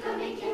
coming, coming, coming.